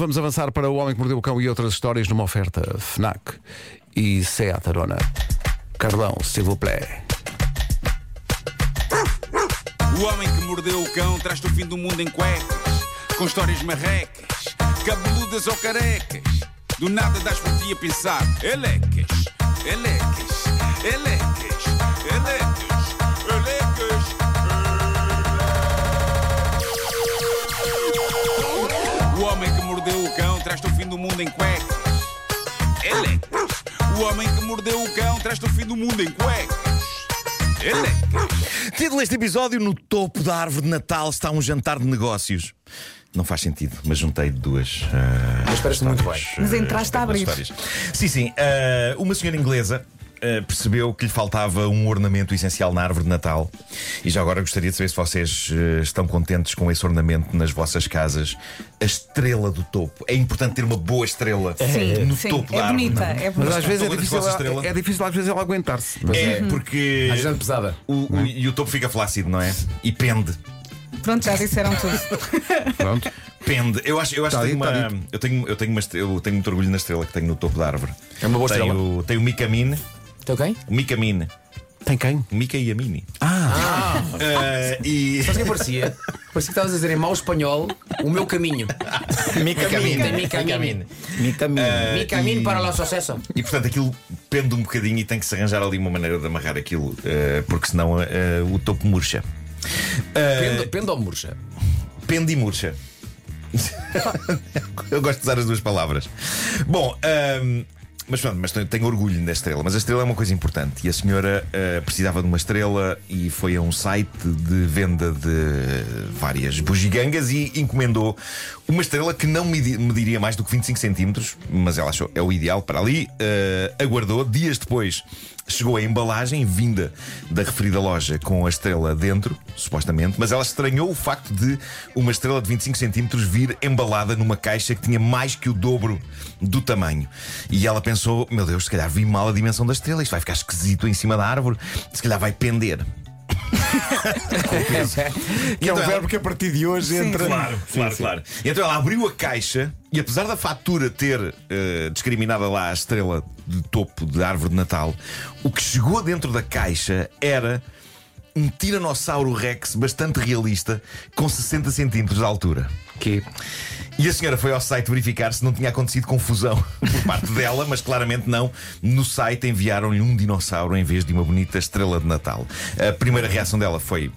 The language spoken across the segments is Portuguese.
vamos avançar para O Homem que Mordeu o Cão e outras histórias numa oferta FNAC e Seat Arona. Carlão, s'il vous plaît. O homem que mordeu o cão traz-te o fim do mundo em cuecas, com histórias marrecas, cabeludas ou carecas. Do nada das por ti a pensar, elecas, mundo em cuecas, elecas. O homem que mordeu o cão traz-te o fim do mundo em cuecas, elecas. Título deste episódio: No topo da árvore de Natal está um jantar de negócios. Não faz sentido, mas juntei duas. ah, Mas parece muito bem. Mas entraste a duas abrir. Sim, sim. ah, uma senhora inglesa. Ah, percebeu que lhe faltava um ornamento essencial na árvore de Natal. E já agora gostaria de saber se vocês ah, estão contentes com esse ornamento nas vossas casas. A estrela do topo. É importante ter uma boa estrela Sim, no sim. topo É da árvore. bonita, é Mas bonita. às vezes é difícil, a vossa estrela? é difícil às vezes ela aguentar-se. Mas- É, porque. A gente pesada. O, o- e o topo fica flácido, não é? E pende. Pronto, já disseram tudo. Pronto. Pende. Eu acho, eu acho Tá que tenho tá uma. Eu tenho, eu, tenho uma eu tenho muito orgulho na estrela que tenho no topo da árvore. É uma boa tenho, estrela. Tenho o Mikamine. Então quem? O Mikamine. Tem quem? Mika e a Mini. Ah, Eh, e. Sabes o que parecia? Parecia que estavas a dizer em mau espanhol o meu caminho. Mi caminho. Mi caminho. Mi caminho. Eh, Mi caminho para o sucesso. E portanto aquilo pende um bocadinho e tem que se arranjar ali uma maneira de amarrar aquilo, eh, porque senão eh, o topo murcha. Eh, Pendo, pendo ou murcha? Pende e murcha. Eu gosto de usar as duas palavras. Bom, ahm, mas pronto, mas tenho, orgulho da estrela. Mas a estrela é uma coisa importante. E a senhora ah, precisava de uma estrela e foi a um site de venda de várias bugigangas e encomendou uma estrela que não medi- mediria mais do que 25 centímetros, mas ela achou é o ideal para ali. Ah, aguardou, dias depois. Chegou a embalagem vinda da referida loja com a estrela dentro, supostamente, mas ela estranhou o facto de uma estrela de 25 centímetros vir embalada numa caixa que tinha mais que o dobro do tamanho. E ela pensou: meu Deus, se calhar vi mal a dimensão da estrela, isto vai ficar esquisito em cima da árvore, se calhar vai pender. que é um Então ela- verbo que a partir de hoje entra. Claro, claro, claro. E então ela abriu a caixa e apesar da fatura ter eh, discriminada lá a estrela de topo de árvore de Natal, o que chegou dentro da caixa era um tiranossauro rex bastante realista com 60 centímetros de altura. Que E a senhora foi ao site verificar se não tinha acontecido confusão por parte dela, mas claramente não. No site enviaram-lhe um dinossauro em vez de uma bonita estrela de Natal. A primeira reação dela foi.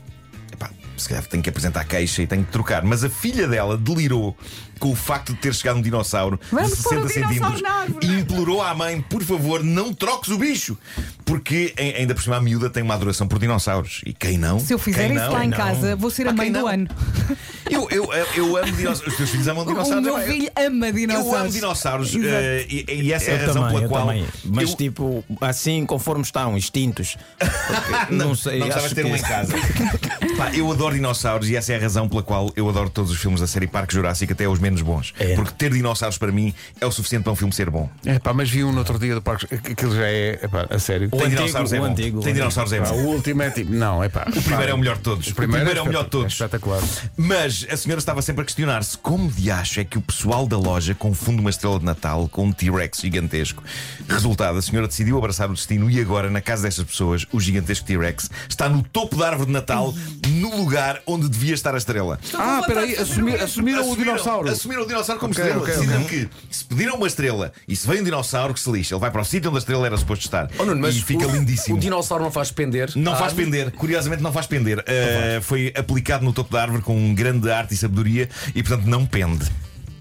"Epá, Se calhar tenho que apresentar queixa e tenho que trocar. Mas a filha dela delirou com o facto de ter chegado um dinossauro Vamos de pôr 60 o dinossauro centímetros na árvore. e implorou à mãe: por favor, não troques o bicho. Porque ainda por cima a miúda tem uma adoração por dinossauros. E quem não? Se eu fizer Quem isso não? lá em Não. casa, vou ser a Ah, mãe do não? ano. Eu, eu, eu, eu amo dinossauros. Os teus filhos amam O dinossauros. meu Eu- filho ama eu dinossauros. amo dinossauros eh, e, e essa é a Eu razão também, pela eu qual. também. Mas eu- tipo, assim conforme estão, extintos. Porque, não, sei, não precisavas ter que- um em casa. Pá, eu adoro dinossauros e essa é a razão pela qual eu adoro todos os filmes da série Parque Jurássico, até os menos bons. É. Porque ter dinossauros para mim é o suficiente para um filme ser bom. É pá, mas vi um no outro dia do Parque. Aquilo já é, é pá, a sério. O Tem antigo, dinossauros é o bom. antigo, Tem o dinossauros é bom. o último é tipo. Não, é pá. O primeiro é o melhor de todos. O primeiro é o melhor de todos. espetacular. Mas a senhora estava sempre a questionar-se como de acho é que o pessoal da loja confunde uma estrela de Natal com um T-Rex gigantesco. Resultado, a senhora decidiu abraçar o destino e agora, na casa destas pessoas, o gigantesco T-Rex está no topo da árvore de Natal, no lugar onde devia estar a estrela. Ah, espera aí, assumir- assumiram o dinossauro. Assumiram o dinossauro como Ok, estrela. ok, Decidiram ok. que se pediram uma estrela e se vem um dinossauro que se lixa, ele vai para o sítio onde a estrela era suposto estar. Oh, Nuno, mas fica lindíssimo. O dinossauro não faz pender. Não faz árvore? pender, curiosamente não faz pender. Uh, foi aplicado no topo da árvore com grande arte e sabedoria e, portanto, não pende.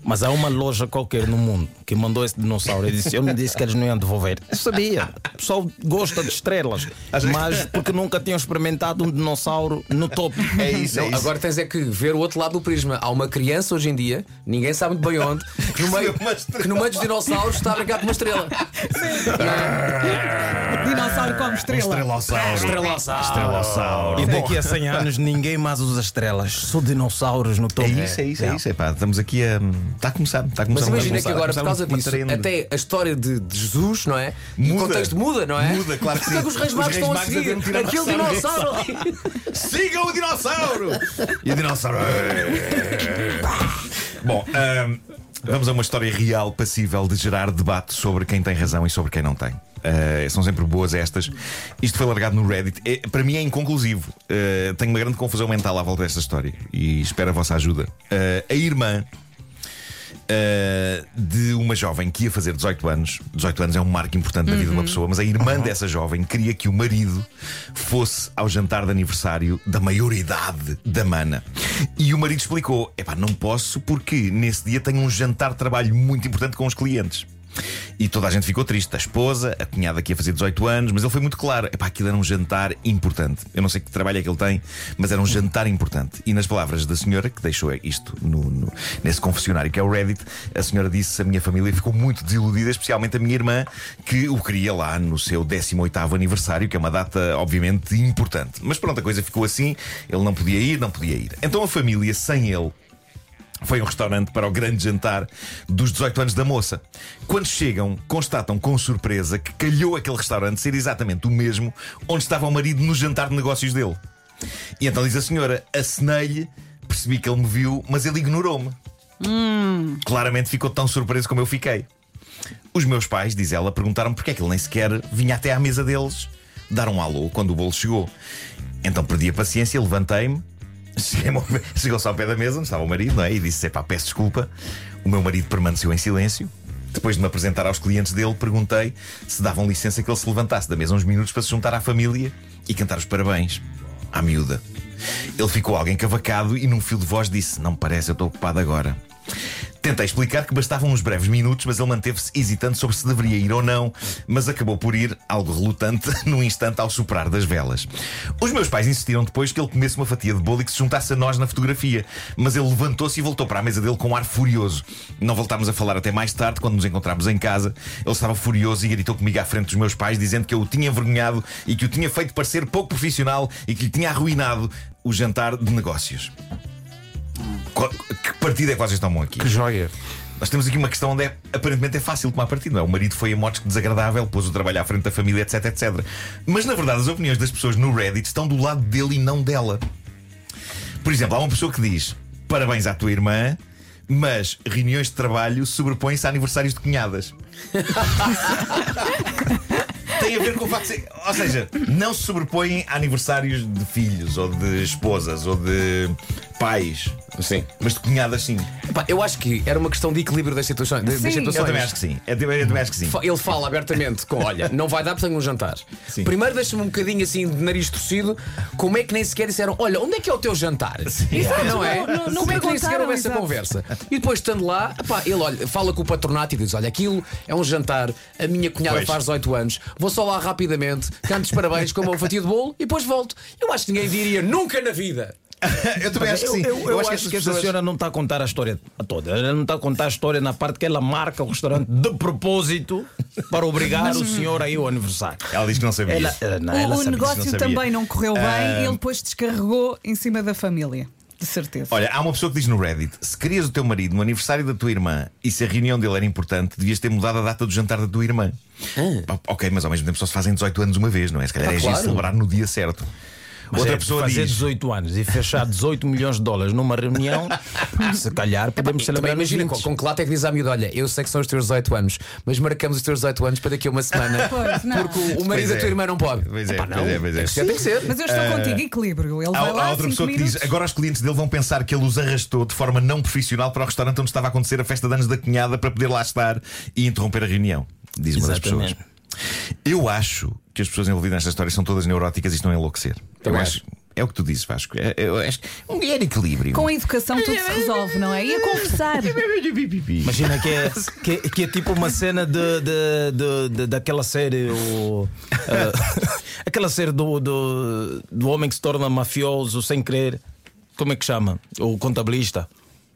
Mas há uma loja qualquer no mundo que mandou esse dinossauro e disse: Eu me disse que eles não iam devolver. Eu sabia. O pessoal gosta de estrelas, mas porque nunca tinham experimentado um dinossauro no topo. É isso, é Não, isso. agora tens é que ver o outro lado do prisma. Há uma criança hoje em dia, ninguém sabe muito bem onde, que no meio, que no meio dos dinossauros está a brincar com uma estrela. Dinossauro como estrela. Estrelossauro. Estrelossauro. Estrelossauro. E daqui a 100 anos ninguém mais usa estrelas, só dinossauros no topo. É isso, é isso, é isso. Epá, estamos aqui a. Está a começar. Está a começar Mas imagina está que agora, por começar causa disso, até a história de, de Jesus, não é? E o Muda. contexto muda, não é? Muda, claro que Porque sim. os reis Os magos estão a magos a um seguir aquele dinossauro. Sigam o dinossauro! E o dinossauro. Bom, ahm, Vamos a uma história real passível de gerar debate sobre quem tem razão e sobre quem não tem. Uh, são sempre boas estas. Isto foi largado no Reddit. É, para mim é inconclusivo. Uh, tenho uma grande confusão mental à volta desta história e espero a vossa ajuda. Uh, a irmã Uh, de uma jovem que ia fazer 18 anos. 18 anos é um marco importante na vida de uma pessoa, mas a irmã dessa jovem queria que o marido fosse ao jantar de aniversário da maioridade da mana. E o marido explicou: epá, não posso porque nesse dia tenho um jantar de trabalho muito importante com os clientes. E toda a gente ficou triste. A esposa, a cunhada que ia fazer 18 anos, mas ele foi muito claro. Epá, aquilo era um jantar importante. Eu não sei que trabalho é que ele tem, mas era um jantar importante. E nas palavras da senhora, que deixou isto no, no, nesse confessionário que é o Reddit, a senhora disse: A minha família ficou muito desiludida, especialmente a minha irmã, que o queria lá no seu 18 aniversário, que é uma data, obviamente, importante. Mas pronto, a coisa ficou assim. Ele não podia ir, não podia ir. Então a família, sem ele, foi um restaurante para o grande jantar dos 18 anos da moça. Quando chegam, constatam com surpresa que calhou aquele restaurante ser exatamente o mesmo onde estava o marido no jantar de negócios dele. E então diz a senhora: acenei-lhe, percebi que ele me viu, mas ele ignorou-me. Claramente ficou tão surpreso como eu fiquei. Os meus pais, diz ela, perguntaram porque é que ele nem sequer vinha até à mesa deles dar um alô quando o bolo chegou. Então perdi a paciência, levantei-me Chegou-se ao pé da mesa, onde estava o marido, não é? E disse: Epá, peço desculpa. O meu marido permaneceu em silêncio. Depois de me apresentar aos clientes dele, perguntei se davam licença que ele se levantasse da mesa uns minutos para se juntar à família e cantar os parabéns à miúda. Ele ficou alguém cavacado e num fio de voz disse: Não me parece, eu estou ocupado agora. Tentei explicar que bastavam uns breves minutos, mas ele manteve-se hesitante sobre se deveria ir ou não, mas acabou por ir, algo relutante, num instante ao soprar das velas. Os meus pais insistiram depois que ele comesse uma fatia de bolo e que se juntasse a nós na fotografia, mas ele levantou-se e voltou para a mesa dele com um ar furioso. Não voltámos a falar até mais tarde, quando nos encontramos em casa. Ele estava furioso e gritou comigo à frente dos meus pais, dizendo que eu o tinha envergonhado e que o tinha feito parecer pouco profissional e que lhe tinha arruinado o jantar de negócios. Que partido é que vocês tomam aqui? Que joia. Nós temos aqui uma questão onde é, aparentemente é fácil tomar partido. Não é? O marido foi a que desagradável, pôs o trabalho à frente da família, etc, etc. Mas na verdade, as opiniões das pessoas no Reddit estão do lado dele e não dela. Por exemplo, há uma pessoa que diz: Parabéns à tua irmã, mas reuniões de trabalho sobrepõem-se a aniversários de cunhadas. Tem a ver com o facto de ser. Ou seja, não se sobrepõem a aniversários de filhos, ou de esposas, ou de pais. Sim. Mas de cunhadas, sim. Epá, eu acho que era uma questão de equilíbrio das situações. das Sim. situações. Eu também acho que sim. Eu também, eu também acho que sim. Ele fala abertamente com: Olha, não vai dar porque tenho um jantar. Sim. Primeiro deixa-me um bocadinho assim de nariz torcido. Como é que nem sequer disseram: Olha, onde é que é o teu jantar? Exato, Não é? não- não- não Como é que nem sequer houve essa conversa? E depois, estando lá, epá, ele olha, fala com o patronato e diz: Olha, aquilo é um jantar, a minha cunhada Pois. faz 18 anos, vou só lá rapidamente, canto os parabéns, como uma fatia de bolo e depois volto. Eu acho que ninguém diria nunca na vida. Eu também acho que Eu, sim. eu- eu acho, essas que essa pessoas- senhora não está a contar a história toda. Ela não está a contar a história na parte que ela marca o restaurante de propósito para obrigar o senhor a ir ao aniversário. Ela diz que não sabia. Ela, ela- não, O- ela o, negócio não sabia. também não correu bem Ah. e ele depois descarregou em cima da família. De certeza. Olha, há uma pessoa que diz no Reddit: se querias o teu marido no aniversário da tua irmã e se a reunião dele era importante, devias ter mudado a data do jantar da tua irmã. O- Ok, mas ao mesmo tempo só se fazem 18 anos uma vez, não é? Se calhar Ah, é claro. celebrar no dia certo. Mas Outra é, pessoa fazer diz: 18 anos e fechar 18 milhões de dólares numa reunião, se calhar podemos Também celebrar imagina 20. com, com que lata é que diz à miúda: Olha, eu sei que são os teus 18 anos, mas marcamos os teus 18 anos para daqui a uma semana. Pois, não. Porque o- o marido Pois da é. tua irmã não pode. Pois é, Epá, pois não. é, pois é. Que ser, tem que ser. Mas eu estou contigo, equilíbrio. Ele Há, vai lá. há outra pessoa que minutos. diz: agora os clientes dele vão pensar que ele os arrastou de forma não profissional para o restaurante onde estava a acontecer a festa de anos da cunhada para poder lá estar e interromper a reunião. Diz uma das pessoas. Exatamente. Eu acho que as pessoas envolvidas nesta história são todas neuróticas e estão a enlouquecer. Eu acho. É o que tu dizes, Vasco. É, eu acho que um é equilíbrio. Com a educação tudo se resolve, não é? E a conversar. Imagina que é, que, que é tipo uma cena de, de, de- de- daquela série, o, eh, aquela série do, do, do homem que se torna mafioso sem querer. Como é que chama? O contabilista.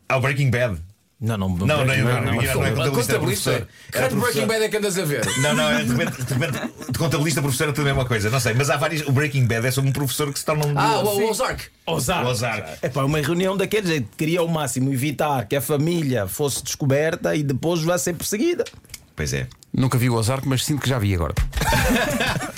Ao Breaking Bad. Não, não, Não, não, não, não, não, não é contabilista. Que de Breaking. Bad é que andas a ver? Não, não, é de repente, de repente, de contabilista, professor é tudo a mesma coisa. Não sei, mas há vários. O Breaking Bad é sobre um professor que se torna um. Ah, o, o Ozark. Ozark. Ozark. É para uma reunião daquele jeito. Queria ao máximo evitar que a família fosse descoberta e depois vá ser perseguida. Pois é. Nunca vi o Ozark, mas sinto que já vi agora.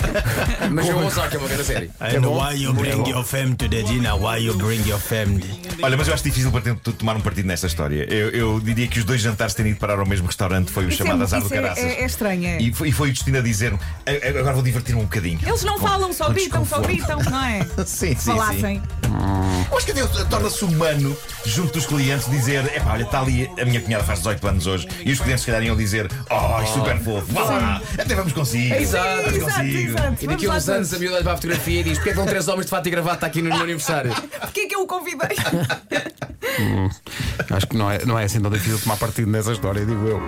Mas vou usar que é uma grande série. And why you bring your fam to the dinner? Why you bring your family? Olha, mas eu acho difícil para tu tomar um partido nesta história. Eu, eu diria que os dois jantares terem ido parar ao mesmo restaurante foi o Isso é- chamado azar do é- caraças. é- é estranho, é. E, foi, e foi o destino a dizer: "A- a- agora vou divertir-me um bocadinho. Eles não falam, só com gritam, só gritam, não é? Sim, sim, Falassem. Eu acho que Deus torna-se humano junto dos clientes dizer: epá, olha, está ali, a minha cunhada faz 18 anos hoje, e os clientes se calhar iam dizer: oh, super fofo, vá lá, até vamos consigo. Exato, vamos Exato, consigo. exato. E daqui a Vamos uns lá anos a miúda para a fotografia e diz: Porquê é que estão três homens de fato e gravata aqui no meu aniversário? Porquê que eu o convidei? Acho que não é, não é assim tão difícil tomar partido nessa história, digo eu.